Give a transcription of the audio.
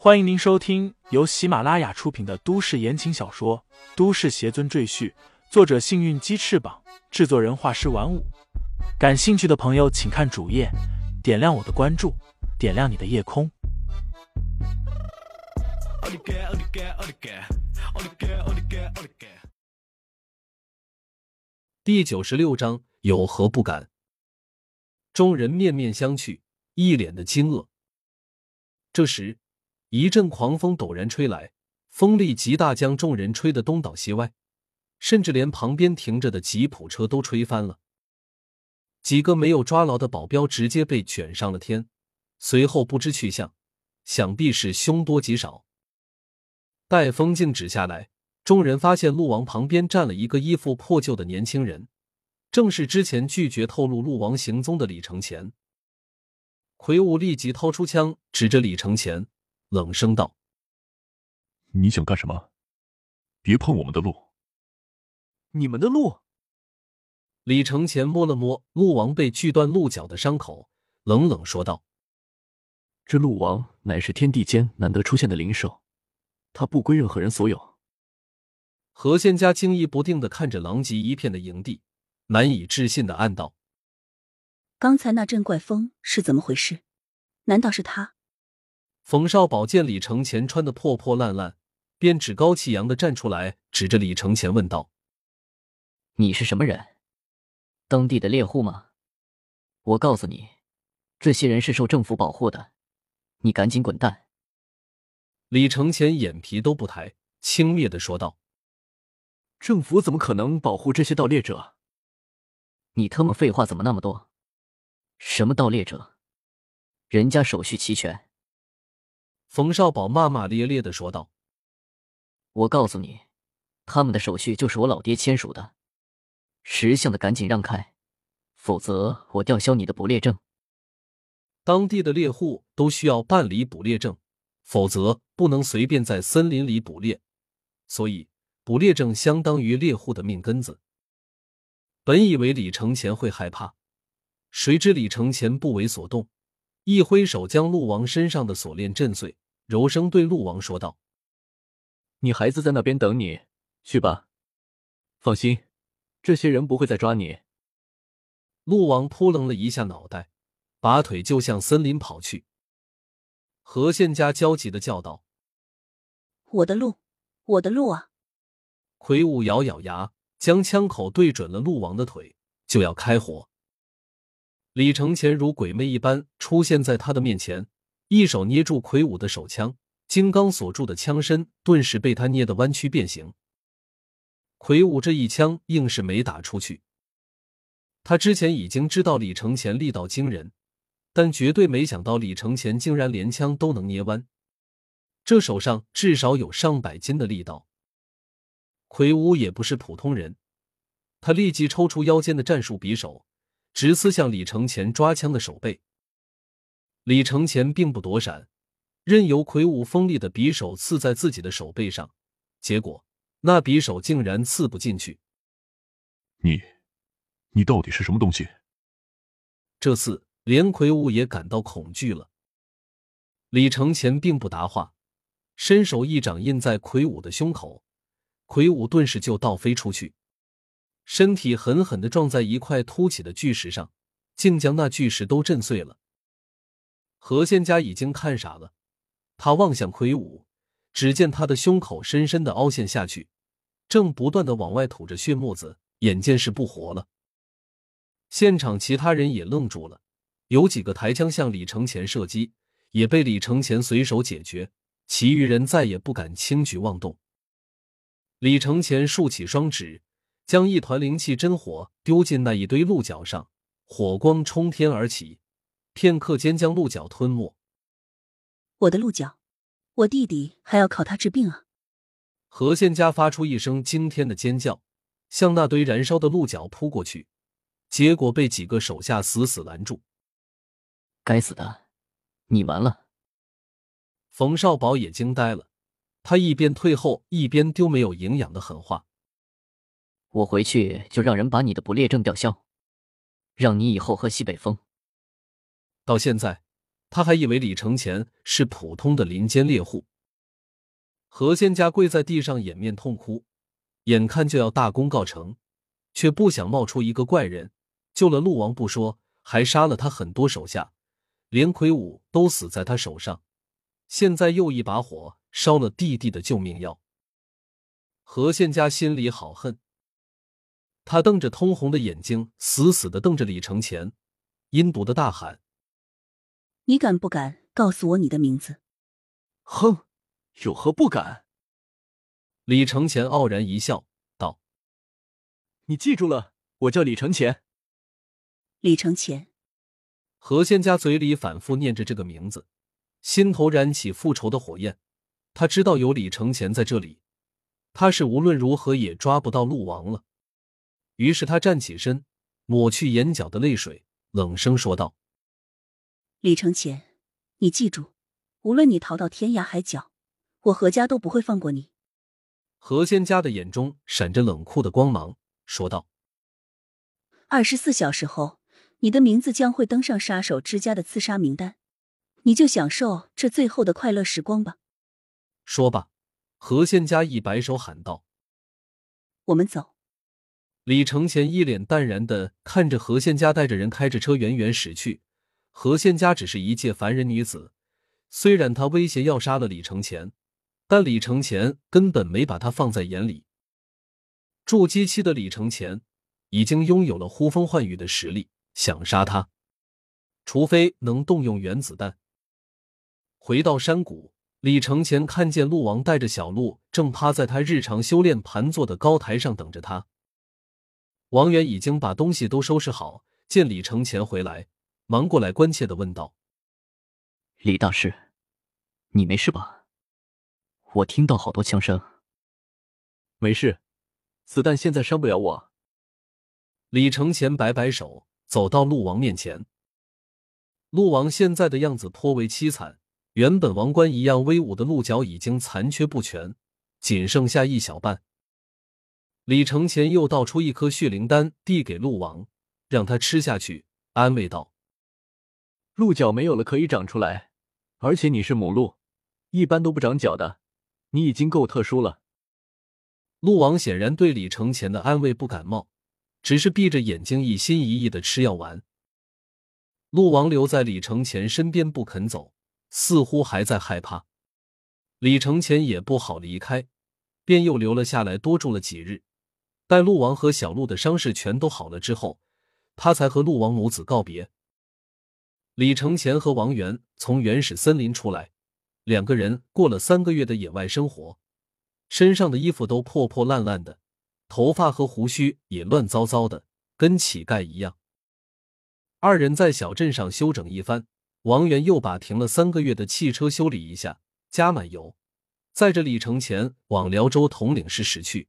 欢迎您收听由喜马拉雅出品的都市言情小说《都市邪尊赘婿》，作者：幸运鸡翅膀，制作人：画师玩五。感兴趣的朋友，请看主页，点亮我的关注，点亮你的夜空。第九十六章，有何不敢？众人面面相觑，一脸的惊愕。这时，一阵狂风陡然吹来，风力极大，将众人吹得东倒西歪，甚至连旁边停着的吉普车都吹翻了。几个没有抓牢的保镖直接被卷上了天，随后不知去向，想必是凶多吉少。待风静止下来，众人发现陆王旁边站了一个衣服破旧的年轻人，正是之前拒绝透露陆王行踪的李承前。魁梧立即掏出枪，指着李承前。冷声道：“你想干什么？别碰我们的路！你们的路！”李承前摸了摸鹿王被锯断鹿角的伤口，冷冷说道：“这鹿王乃是天地间难得出现的灵兽，它不归任何人所有。”何仙家惊疑不定的看着狼藉一片的营地，难以置信的暗道：“刚才那阵怪风是怎么回事？难道是他？”冯少宝见李承前穿的破破烂烂，便趾高气扬的站出来，指着李承前问道：“你是什么人？当地的猎户吗？我告诉你，这些人是受政府保护的，你赶紧滚蛋！”李承前眼皮都不抬，轻蔑的说道：“政府怎么可能保护这些盗猎者？你他妈废话怎么那么多？什么盗猎者？人家手续齐全。”冯少宝骂骂咧咧的说道：“我告诉你，他们的手续就是我老爹签署的，识相的赶紧让开，否则我吊销你的捕猎证。当地的猎户都需要办理捕猎证，否则不能随便在森林里捕猎，所以捕猎证相当于猎户的命根子。”本以为李承前会害怕，谁知李承前不为所动。一挥手，将陆王身上的锁链震碎，柔声对陆王说道：“你孩子在那边等你，去吧。放心，这些人不会再抓你。”陆王扑棱了一下脑袋，拔腿就向森林跑去。何县家焦急的叫道：“我的路，我的路啊！”魁梧咬咬牙，将枪口对准了陆王的腿，就要开火。李承前如鬼魅一般出现在他的面前，一手捏住魁梧的手枪，金刚锁住的枪身顿时被他捏得弯曲变形。魁梧这一枪硬是没打出去。他之前已经知道李承前力道惊人，但绝对没想到李承前竟然连枪都能捏弯，这手上至少有上百斤的力道。魁梧也不是普通人，他立即抽出腰间的战术匕首。直刺向李承前抓枪的手背，李承前并不躲闪，任由魁梧锋利的匕首刺在自己的手背上，结果那匕首竟然刺不进去。你，你到底是什么东西？这次连魁梧也感到恐惧了。李承前并不答话，伸手一掌印在魁梧的胸口，魁梧顿时就倒飞出去。身体狠狠的撞在一块凸起的巨石上，竟将那巨石都震碎了。何仙家已经看傻了，他望向魁梧，只见他的胸口深深的凹陷下去，正不断的往外吐着血沫子，眼见是不活了。现场其他人也愣住了，有几个抬枪向李承前射击，也被李承前随手解决，其余人再也不敢轻举妄动。李承前竖起双指。将一团灵气真火丢进那一堆鹿角上，火光冲天而起，片刻间将鹿角吞没。我的鹿角，我弟弟还要靠它治病啊！何仙家发出一声惊天的尖叫，向那堆燃烧的鹿角扑过去，结果被几个手下死死拦住。该死的，你完了！冯少宝也惊呆了，他一边退后，一边丢没有营养的狠话。我回去就让人把你的捕猎证吊销，让你以后喝西北风。到现在，他还以为李承前是普通的林间猎户。何仙家跪在地上，掩面痛哭，眼看就要大功告成，却不想冒出一个怪人，救了陆王不说，还杀了他很多手下，连魁梧都死在他手上。现在又一把火烧了弟弟的救命药，何仙家心里好恨。他瞪着通红的眼睛，死死的瞪着李承前，阴毒的大喊：“你敢不敢告诉我你的名字？”哼，有何不敢？李承前傲然一笑，道：“你记住了，我叫李承前。”李承前。何仙家嘴里反复念着这个名字。心头燃起复仇的火焰，他知道有李承前在这里，他是无论如何也抓不到陆王了。于是他站起身，抹去眼角的泪水，冷声说道：“李承前，你记住，无论你逃到天涯海角，我何家都不会放过你。”何仙家的眼中闪着冷酷的光芒，说道：“二十四小时后，你的名字将会登上杀手之家的刺杀名单。”你就享受这最后的快乐时光吧。说罢，何仙家一摆手喊道：“我们走。”李承前一脸淡然的看着何仙家带着人开着车远远驶去。何仙家只是一介凡人女子，虽然她威胁要杀了李承前，但李承前根本没把她放在眼里。筑基期的李承前已经拥有了呼风唤雨的实力，想杀他，除非能动用原子弹。回到山谷，李承前看见鹿王带着小鹿正趴在他日常修炼盘坐的高台上等着他。王源已经把东西都收拾好，见李承前回来，忙过来关切的问道：“李大师，你没事吧？我听到好多枪声。”“没事，子弹现在伤不了我。”李承前摆摆手，走到陆王面前。陆王现在的样子颇为凄惨。原本王冠一样威武的鹿角已经残缺不全，仅剩下一小半。李承前又倒出一颗血灵丹，递给鹿王，让他吃下去，安慰道：“鹿角没有了可以长出来，而且你是母鹿，一般都不长角的，你已经够特殊了。”鹿王显然对李承前的安慰不感冒，只是闭着眼睛一心一意的吃药丸。鹿王留在李承前身边不肯走。似乎还在害怕，李承前也不好离开，便又留了下来，多住了几日。待陆王和小鹿的伤势全都好了之后，他才和陆王母子告别。李承前和王源从原始森林出来，两个人过了三个月的野外生活，身上的衣服都破破烂烂的，头发和胡须也乱糟糟的，跟乞丐一样。二人在小镇上休整一番。王源又把停了三个月的汽车修理一下，加满油，载着李承前往辽州统领市驶去。